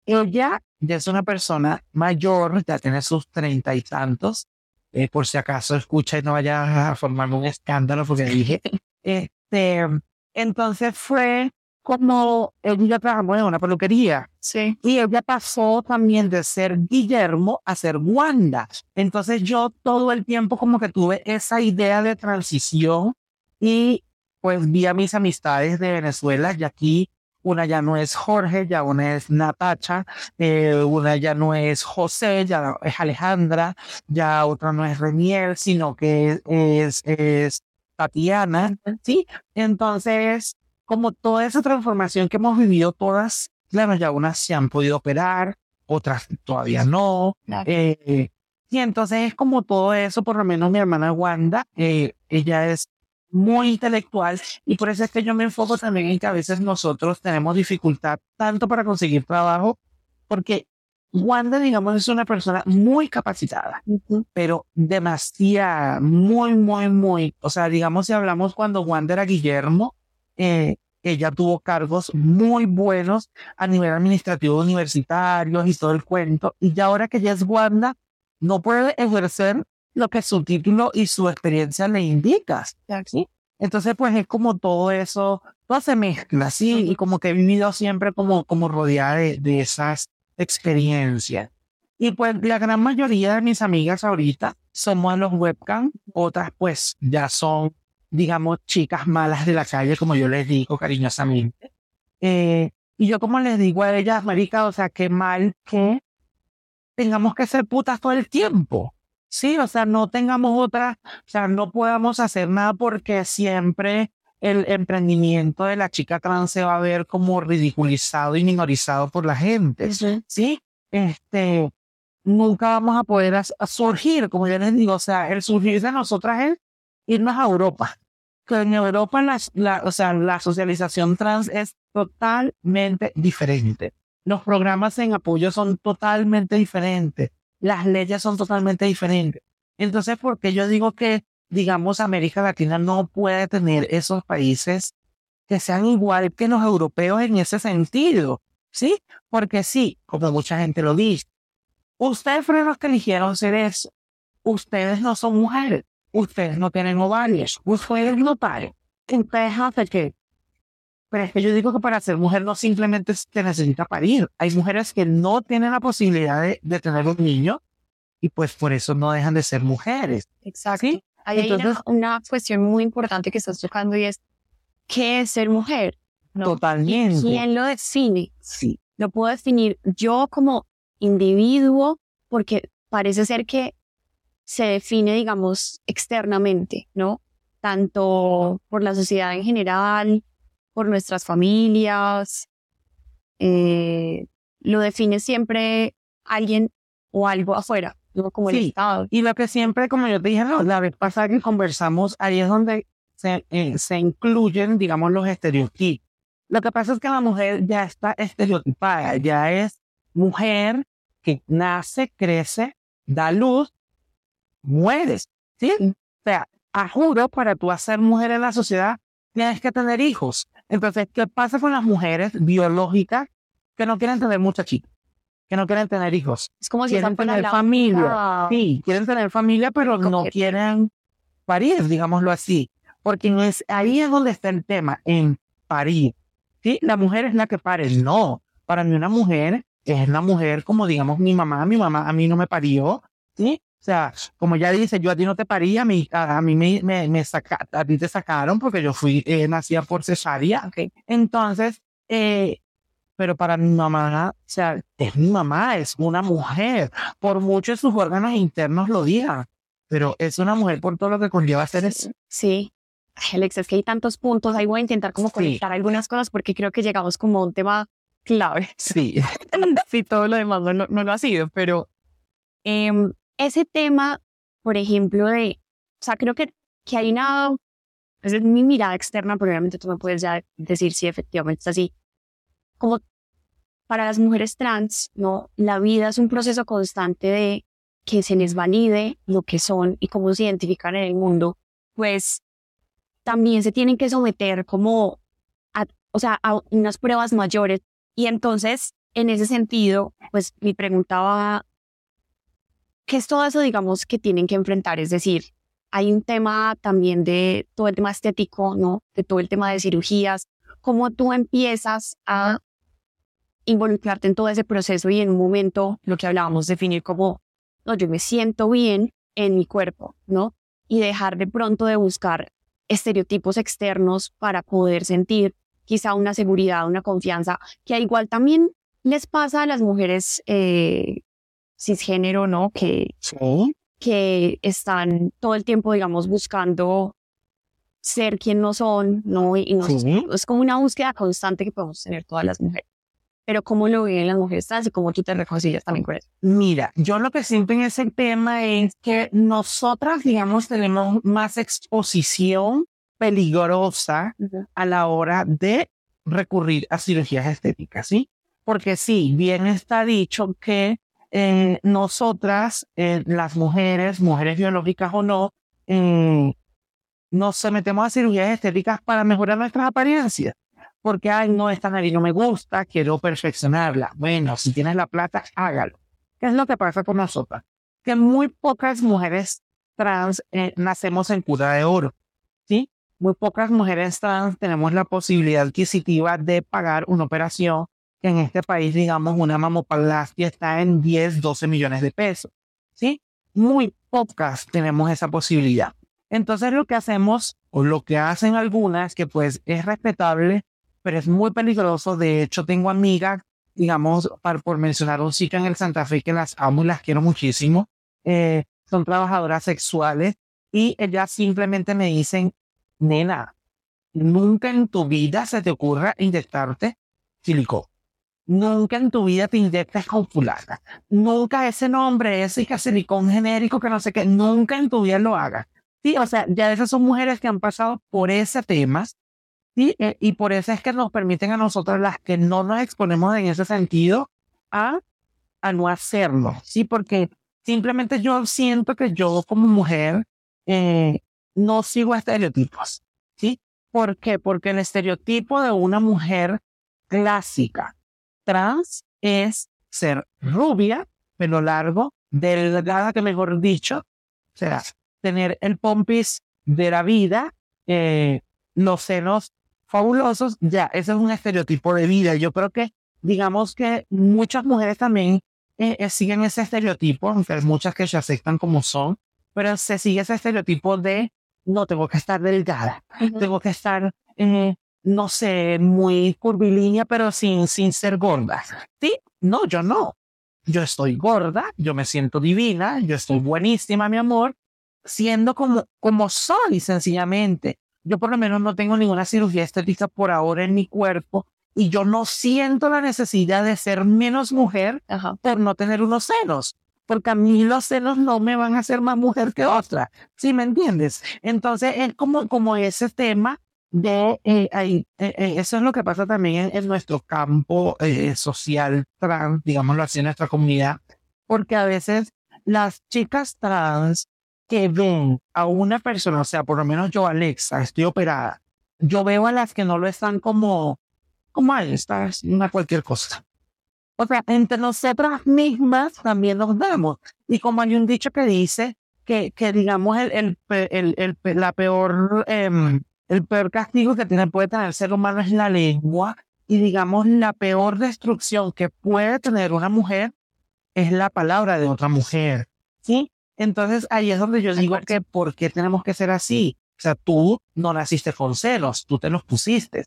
ella ya es una persona mayor, ya tiene sus treinta y tantos. Eh, por si acaso escucha y no vaya a formarme un escándalo porque dije. Este, entonces fue como ella trabajó en una peluquería. Sí. Y ella pasó también de ser Guillermo a ser Wanda. Entonces yo todo el tiempo como que tuve esa idea de transición y pues vi a mis amistades de Venezuela y aquí una ya no es Jorge, ya una es Natacha, eh, una ya no es José, ya es Alejandra, ya otra no es Reniel, sino que es, es Tatiana, ¿sí? Entonces, como toda esa transformación que hemos vivido todas, claro, ya unas se han podido operar, otras todavía no. Eh, y entonces es como todo eso, por lo menos mi hermana Wanda, eh, ella es muy intelectual y por eso es que yo me enfoco también en que a veces nosotros tenemos dificultad tanto para conseguir trabajo, porque Wanda, digamos, es una persona muy capacitada, pero demasiado, muy, muy, muy, o sea, digamos, si hablamos cuando Wanda era Guillermo, eh, ella tuvo cargos muy buenos a nivel administrativo universitario y todo el cuento. Y ya ahora que ella es Wanda, no puede ejercer lo que su título y su experiencia le indica. ¿sí? Entonces, pues es como todo eso, todo se mezcla, ¿sí? Y como que he vivido siempre como, como rodeada de, de esas experiencias. Y pues la gran mayoría de mis amigas ahorita somos a los webcam, otras pues ya son digamos, chicas malas de la calle, como yo les digo cariñosamente. Eh, y yo como les digo a ellas, marica, o sea, qué mal que tengamos que ser putas todo el tiempo. Sí, o sea, no tengamos otra, o sea, no podamos hacer nada porque siempre el emprendimiento de la chica trans se va a ver como ridiculizado y minorizado por la gente. Sí, este, nunca vamos a poder surgir, como yo les digo, o sea, el surgir de nosotras es irnos a Europa que en Europa la, la, o sea, la socialización trans es totalmente diferente. Los programas en apoyo son totalmente diferentes. Las leyes son totalmente diferentes. Entonces, ¿por qué yo digo que, digamos, América Latina no puede tener esos países que sean igual que los europeos en ese sentido? ¿Sí? Porque sí, como mucha gente lo dice, ustedes fueron los que eligieron ser eso. Ustedes no son mujeres ustedes no tienen ovarios, ustedes no paren, ustedes hacen que. Pero es que yo digo que para ser mujer no simplemente se necesita parir. Hay mujeres que no tienen la posibilidad de, de tener un niño y pues por eso no dejan de ser mujeres. Exacto. Hay una, cuestión muy importante que estás tocando y es, ¿qué es ser mujer? Totalmente. ¿Quién lo define? Sí. Lo puedo definir yo como individuo porque parece ser que se define, digamos, externamente, ¿no? Tanto por la sociedad en general, por nuestras familias, eh, lo define siempre alguien o algo afuera. ¿no? Como el Sí. Estado. Y lo que siempre, como yo te dije no, la vez pasada que conversamos, ahí es donde se, eh, se incluyen, digamos, los estereotipos. Lo que pasa es que la mujer ya está estereotipada, ya es mujer que nace, crece, da luz, mueres. ¿Sí? Sí. O sea, a juro, para tú ser mujer en la sociedad, tienes que tener hijos. Entonces, ¿qué pasa con las mujeres biológicas que no quieren tener muchachitos? Que no quieren tener hijos. Es como si Quieren tener familia. Sí, quieren tener familia, pero no quieren parir, digámoslo así. Porque es, ahí es donde está el tema, en parir. ¿Sí? La mujer es la que pare. No, para mí una mujer es la mujer como, digamos, mi mamá. Mi mamá a mí no me parió. ¿Sí? O sea, como ya dice, yo a ti no te parí, a mí, a, a mí me, me, me saca- a ti te sacaron porque yo fui, eh, nacida por cesárea. Ok. Entonces, eh, pero para mi mamá, o sea, es mi mamá, es una mujer, por mucho sus órganos internos lo digan, pero es una mujer por todo lo que conlleva ser eso. Sí. Ay, Alex, es que hay tantos puntos. Ahí voy a intentar como Sí. conectar algunas cosas porque creo que llegamos como a un tema clave. Sí, sí, todo lo demás no, lo- no lo ha sido, pero em, ese tema, por ejemplo, de, o sea, creo que, que hay una, esa es mi mirada externa, pero obviamente tú me puedes ya decir si efectivamente es así. Como para las mujeres trans, ¿no? La vida es un proceso constante de que se les valide lo que son y cómo se identifican en el mundo, pues también se tienen que someter como a, o sea, a unas pruebas mayores. Y entonces, en ese sentido, pues mi pregunta va, ¿qué es todo eso, digamos, que tienen que enfrentar? Es decir, hay un tema también de todo el tema estético, ¿no? De todo el tema de cirugías. ¿Cómo tú empiezas a involucrarte en todo ese proceso y en un momento, lo que hablábamos, definir como, no, yo me siento bien en mi cuerpo, ¿no? Y dejar de pronto de buscar estereotipos externos para poder sentir quizá una seguridad, una confianza, que igual también les pasa a las mujeres eh, cisgénero, ¿no? Que, sí, que están todo el tiempo, digamos, buscando ser quien no son, ¿no? Y no- sí. es como una búsqueda constante que podemos tener todas las mujeres. Pero cómo lo viven las mujeres trans y cómo tú te reconcilias también con eso. Mira, yo lo que siento en ese tema es que nosotras, digamos, tenemos más exposición peligrosa a la hora de recurrir a cirugías estéticas, ¿sí? Porque sí, bien está dicho que eh, nosotras, eh, las mujeres, mujeres biológicas o no, eh, nos sometemos a cirugías estéticas para mejorar nuestras apariencias. Porque, ay, no, esta nariz no me gusta, quiero perfeccionarla. Bueno, si tienes la plata, hágalo. ¿Qué es lo que pasa con nosotras? Que muy pocas mujeres trans eh, nacemos en cura de oro, ¿sí? Muy pocas mujeres trans tenemos la posibilidad adquisitiva de pagar una operación que en este país, digamos, una mamoplastia está en 10, 12 millones de pesos, ¿sí? Muy pocas tenemos esa posibilidad. Entonces lo que hacemos, o lo que hacen algunas, que pues es respetable, pero es muy peligroso. De hecho, tengo amigas, digamos, para, por mencionar un sitio en el Santa Fe que las amo y las quiero muchísimo, eh, son trabajadoras sexuales y ellas simplemente me dicen, nena, nunca en tu vida se te ocurra inyectarte silicón. Nunca en tu vida te inyectas con fulana. Nunca ese nombre, ese silicón genérico que no sé qué, nunca en tu vida lo hagas. Sí, o sea, ya esas son mujeres que han pasado por ese tema Sí, eh, y por eso es que nos permiten a nosotros las que no nos exponemos en ese sentido a, a no hacerlo, ¿sí? Porque simplemente yo siento que yo como mujer eh, no sigo estereotipos, ¿sí? ¿Por qué? Porque el estereotipo de una mujer clásica trans es ser rubia, pelo largo, delgada, que mejor dicho, o sea, tener el pompis de la vida, eh, los senos fabulosos, ya, ese es un estereotipo de vida. Yo creo que, digamos que muchas mujeres también eh, eh, siguen ese estereotipo, aunque hay muchas que se aceptan como son, pero se sigue ese estereotipo de no tengo que estar delgada, tengo que estar, eh, no sé, muy curvilínea, pero sin, sin ser gorda. Sí, no, yo no. Yo estoy gorda, yo me siento divina, yo estoy buenísima, mi amor, siendo como, como soy, sencillamente. Yo por lo menos no tengo ninguna cirugía estética por ahora en mi cuerpo y yo no siento la necesidad de ser menos mujer Ajá. por no tener unos senos. porque a mí los senos no me van a hacer más mujer que otra. ¿Sí me entiendes? Entonces es como, como ese tema de, eh, eh, eh, eso es lo que pasa también en, nuestro campo social trans, digámoslo así, en nuestra comunidad, porque a veces las chicas trans que ven a una persona, o sea, por lo menos yo, Alexa, estoy operada, yo veo a las que no lo están como, como, ahí está, una cualquier cosa. O sea, entre nosotras mismas también nos damos. Y como hay un dicho que dice que, que digamos, el, el, el, la peor, em, el peor castigo que tiene, puede tener el ser humano es la lengua. Y digamos, la peor destrucción que puede tener una mujer es la palabra de otra mujer. ¿Sí? Entonces ahí es donde yo digo que ¿por qué tenemos que ser así? O sea, tú no naciste con celos, tú te los pusiste.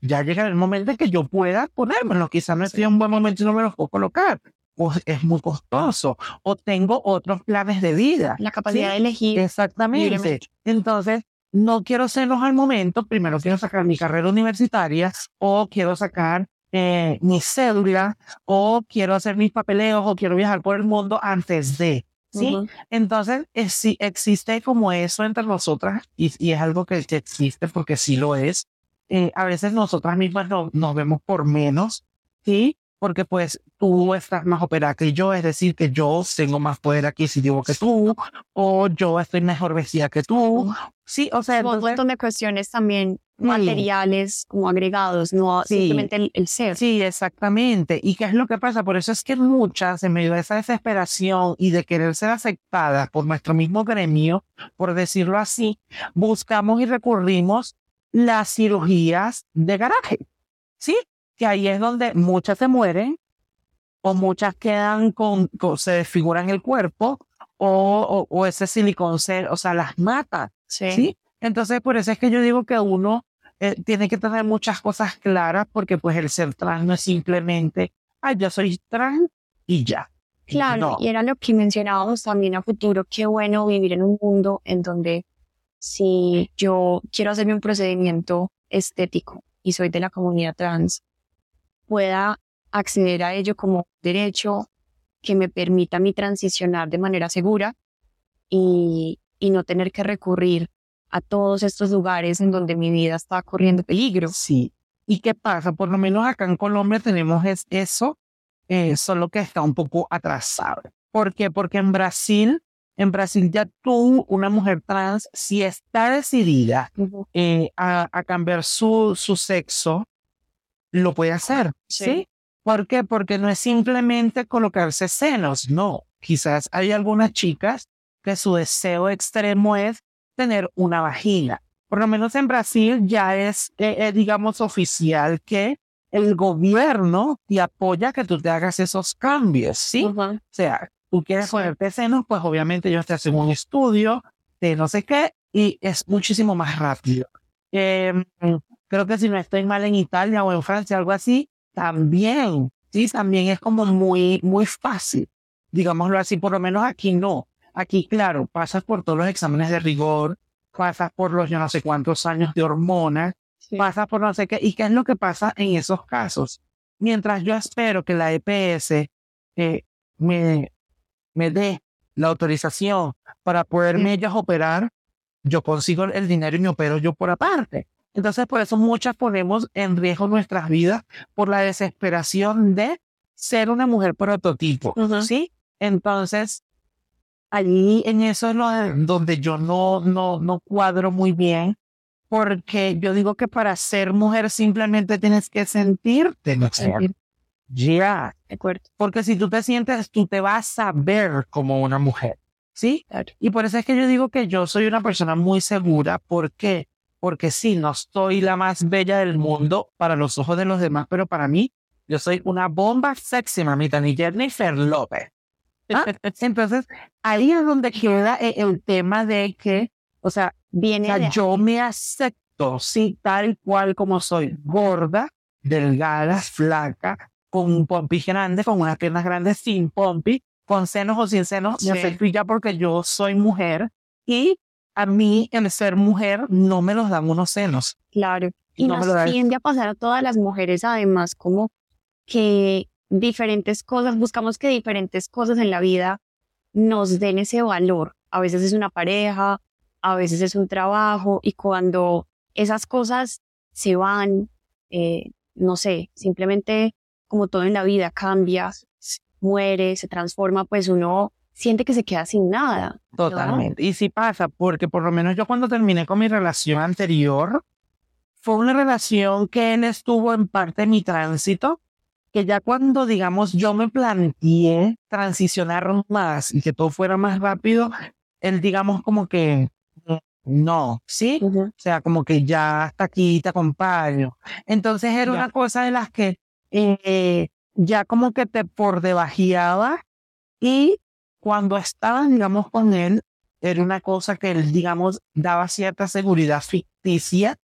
Ya llega el momento en que yo pueda ponérmelo. Quizás no estoy en un buen momento y no me los puedo colocar. O es muy costoso. O tengo otros planes de vida. La capacidad de elegir. Exactamente. Entonces, no quiero celos al momento. Primero quiero sacar mi carrera universitaria o quiero sacar eh, mi cédula o quiero hacer mis papeleos o quiero viajar por el mundo antes de. ¿sí? Entonces, es, existe como eso entre nosotras y, y es algo que, existe porque sí lo es. Eh, a veces nosotras mismas no, nos vemos por menos, ¿sí? Porque pues tú estás más operada que yo, es decir, que yo tengo más poder adquisitivo que tú, o yo estoy mejor vestida que tú, sí, o sea... Un montón de cuestiones también materiales como agregados, no simplemente el, ser. Sí, exactamente. ¿Y qué es lo que pasa? Por eso es que muchas, en medio de esa desesperación y de querer ser aceptadas por nuestro mismo gremio, por decirlo así, buscamos y recurrimos las cirugías de garaje. ¿Sí? Que ahí es donde muchas se mueren o muchas quedan con, se desfiguran el cuerpo o, o, ese silicón, o sea, las mata. ¿Sí? Entonces, por eso es que yo digo que uno eh, tiene que tener muchas cosas claras porque pues el ser trans no es simplemente, ay, yo soy trans y ya. Claro, y era lo que mencionábamos también a futuro, qué bueno vivir en un mundo en donde si yo quiero hacerme un procedimiento estético y soy de la comunidad trans, pueda acceder a ello como derecho que me permita mi transicionar de manera segura y, y no tener que recurrir a todos estos lugares en donde mi vida está corriendo peligro. Sí. ¿Y qué pasa? Por lo menos acá en Colombia tenemos eso, eh, solo que está un poco atrasado. ¿Por qué? Porque en Brasil, en Brasil ya tú, una mujer trans, si está decidida eh, a, a, cambiar su, su sexo, lo puede hacer. ¿sí? ¿sí? ¿Por qué? Porque no es simplemente colocarse senos, no. Quizás hay algunas chicas que su deseo extremo es tener una vagina. Por lo menos en Brasil ya es, eh, eh, digamos, oficial que el gobierno te apoya que tú te hagas esos cambios, ¿sí? O sea, tú quieres ponerte senos, pues obviamente ellos te hacen un estudio de no sé qué y es muchísimo más rápido. Em, creo que si no estoy mal en Italia o en Francia, algo así, también, sí, también es como muy, muy fácil, digámoslo así, por lo menos aquí no. Aquí, claro, pasas por todos los exámenes de rigor, pasas por los yo no sé cuántos años de hormonas, pasas por no sé qué. ¿Y qué es lo que pasa en esos casos? Mientras yo espero que la EPS eh, me, me dé la autorización para poderme ellas operar, yo consigo el dinero y me opero yo por aparte. Entonces, por eso muchas ponemos en riesgo nuestras vidas por la desesperación de ser una mujer prototipo, ¿sí? Entonces, allí en eso es lo donde yo no, no, no cuadro muy bien, porque yo digo que para ser mujer simplemente tienes que sentirte mujer. Ya. De acuerdo. Porque si tú te sientes, tú te vas a ver como una mujer. ¿Sí? Y por eso es que yo digo que yo soy una persona muy segura. ¿Por qué? Porque sí, no soy la más bella del mundo para los ojos de los demás, pero para mí, yo soy una bomba sexy, mamita, ni Jennifer López. ¿Ah? Entonces, ahí es donde queda e, el tema de que, o sea, viene yo me acepto, sí, tal cual como soy, gorda, delgada, flaca, con un pompi grande, con unas piernas grandes, sin pompi, con senos o sin senos, me acepto ya porque yo soy mujer y a mí, el ser mujer, no me los dan unos senos. Claro. Y no nos tiende a pasar a todas las mujeres, además, como que diferentes cosas, buscamos que diferentes cosas en la vida nos den ese valor. A veces es una pareja, a veces es un trabajo y cuando esas cosas se van, eh, no sé, simplemente como todo en la vida cambia, muere, se transforma, pues uno siente que se queda sin nada. Totalmente. Y sí pasa, porque por lo menos yo cuando terminé con mi relación anterior, fue una relación que él estuvo en parte de mi tránsito, que ya cuando, digamos, yo me planteé transicionar más y que todo fuera más rápido, él, digamos, como que no, ¿sí? O sea, como que ya hasta aquí te acompaño. Entonces era una cosa de las que eh, ya como que te por debajeaba y cuando estaba, digamos, con él, era una cosa que él, digamos, daba cierta seguridad ficticia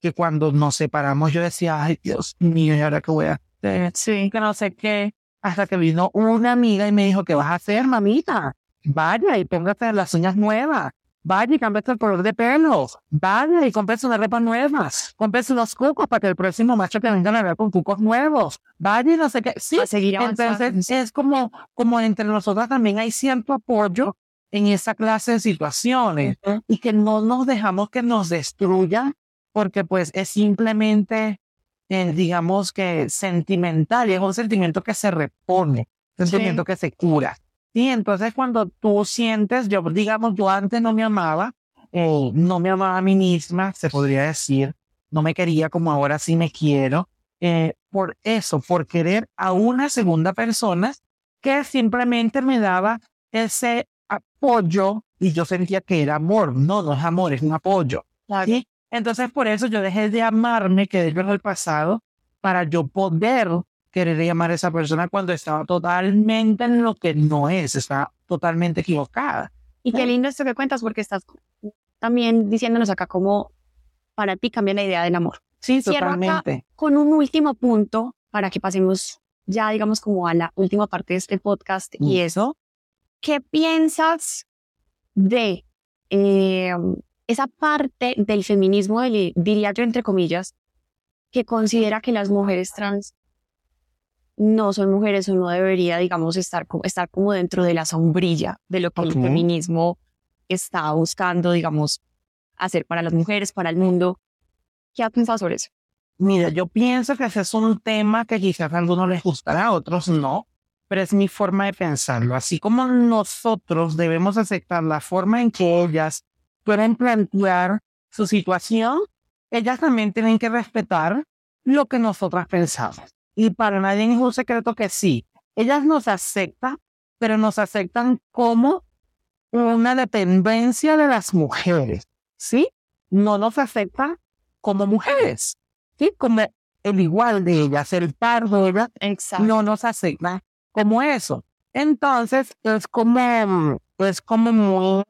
que cuando nos separamos yo decía, ay Dios mío, ¿y ahora qué voy a hacer? Sí. Que no sé qué. Hasta que vino una amiga y me dijo, ¿qué vas a hacer, mamita? Vaya y póngate las uñas nuevas. Vaya y cámbiate el color de pelo. Vaya y cómprese una ropa nueva. Cómprese unos cucos para que el próximo macho que venga a ver con cucos nuevos. Vaya y no sé qué. Sí, entonces es como, como entre nosotras también hay cierto apoyo en esa clase de situaciones y que no nos dejamos que nos destruyan porque pues es simplemente, eh, digamos que sentimental y es un sentimiento que se repone, un sentimiento que se cura. Y entonces cuando tú sientes, yo digamos, yo antes no me amaba, eh, no me amaba a mí misma, se podría decir, no me quería como ahora sí me quiero, eh, por eso, por querer a una segunda persona que simplemente me daba ese apoyo y yo sentía que era amor. No, no es amor, es un apoyo. ¿sí? Entonces por eso yo dejé de amarme, que de el pasado, para yo poder querer llamar a esa persona cuando estaba totalmente en lo que no es, está totalmente equivocada. Y qué lindo esto que cuentas porque estás también diciéndonos acá cómo para ti cambia la idea del amor. Sí, totalmente. con un último punto para que pasemos ya, digamos, como a la última parte de este podcast y mm. eso. ¿Qué piensas de eh, esa parte del feminismo, diría yo entre comillas, que considera que las mujeres trans no son mujeres o no debería, digamos, estar, estar como dentro de la sombrilla de lo que el feminismo está buscando, digamos, hacer para las mujeres, para el mundo. ¿Qué has pensado sobre eso? Mira, yo pienso que ese es un tema que quizás a algunos les gustará, a otros no, pero es mi forma de pensarlo. Así como nosotros debemos aceptar la forma en que ellas pueden plantear su situación, ellas también tienen que respetar lo que nosotras pensamos. Y para nadie es un secreto que sí, ellas nos aceptan, pero nos aceptan como una dependencia de las mujeres, ¿sí? No nos aceptan como mujeres, ¿sí? Como el igual de ellas, el par de ellas, no nos aceptan como eso. Entonces, es como, es como muy,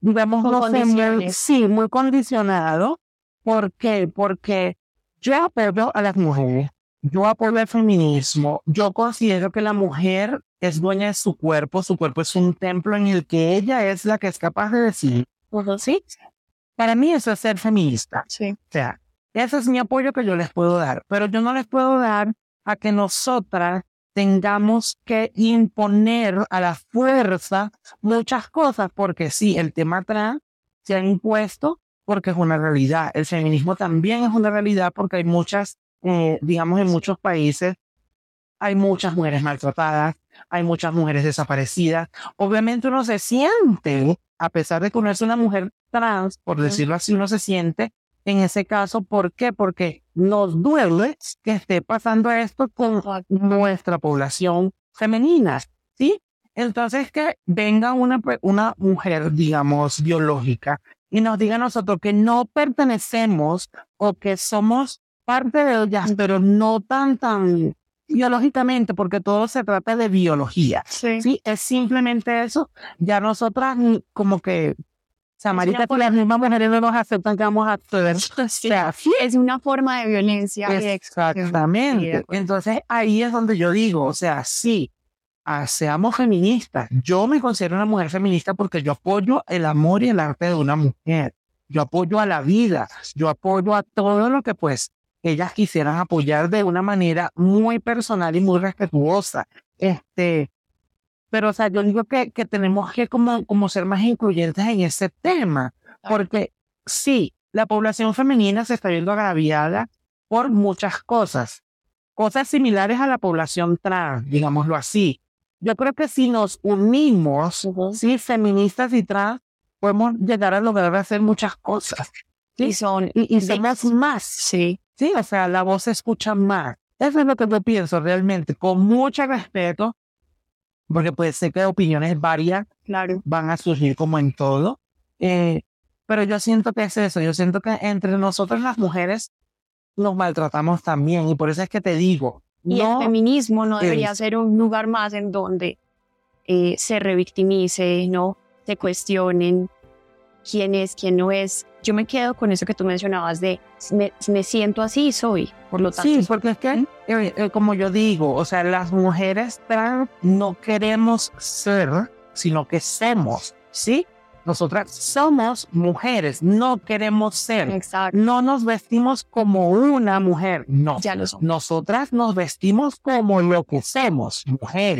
digamos, no sé, sí, muy condicionado. ¿Por qué? Porque yo apoyo a las mujeres, yo apoyo el feminismo. Yo considero que la mujer es dueña de su cuerpo. Su cuerpo es un templo en el que ella es la que es capaz de decir. ¿Sí? Para mí eso es ser feminista. Sí. O sea, ese es mi apoyo que yo les puedo dar. Pero yo no les puedo dar a que nosotras tengamos que imponer a la fuerza muchas cosas, porque sí, el tema trans se ha impuesto porque es una realidad. El feminismo también es una realidad porque hay muchas eh, digamos, en muchos países hay muchas mujeres maltratadas, hay muchas mujeres desaparecidas. Obviamente uno se siente, a pesar de que uno es una mujer trans, por decirlo así, uno se siente en ese caso. ¿Por qué? Porque nos duele que esté pasando esto con nuestra población femenina, ¿sí? Entonces que venga una, una mujer, digamos, biológica y nos diga a nosotros que no pertenecemos o que somos parte de ellas, pero no tan, tan biológicamente, porque todo se trata de biología. Sí. Es simplemente eso. Ya nosotras como que sea, Marita, las mismas mujeres no nos aceptan que vamos a acceder. es una forma de violencia. Exactamente. Entonces ahí es donde yo digo, o sea, sí, ah, seamos feministas. Yo me considero una mujer feminista porque yo apoyo el amor y el arte de una mujer. Yo apoyo a la vida. Yo apoyo a todo lo que pues ellas quisieran apoyar de una manera muy personal y muy respetuosa. Este, pero o sea, yo digo que, que tenemos que como, como ser más incluyentes en ese tema, porque sí, la población femenina se está viendo agraviada por muchas cosas, cosas similares a la población trans, digámoslo así. Yo creo que si nos unimos, sí, feministas y trans, podemos llegar a lograr hacer muchas cosas. Y son, y, y somos más. sí, Sí, o sea, la voz se escucha más. Eso es lo que yo pienso realmente, con mucho respeto, porque puede ser que opiniones varias claro. van a surgir como en todo. Eh, pero yo siento que es eso, yo siento que entre nosotras las mujeres nos maltratamos también y por eso es que te digo. Y no, el feminismo no debería es- ser un lugar más en donde eh, se revictimice, ¿no? Se cuestionen quién es, quién no es. Yo me quedo con eso que tú mencionabas de me, me siento así y soy, por lo tanto. Sí, porque es que, eh, eh, como yo digo, o sea, las mujeres trans no queremos ser, sino que somos, ¿sí? Nosotras somos mujeres, no queremos ser. Exacto. No nos vestimos como una mujer, no. Ya lo son. Nosotras nos vestimos como lo que somos, mujeres.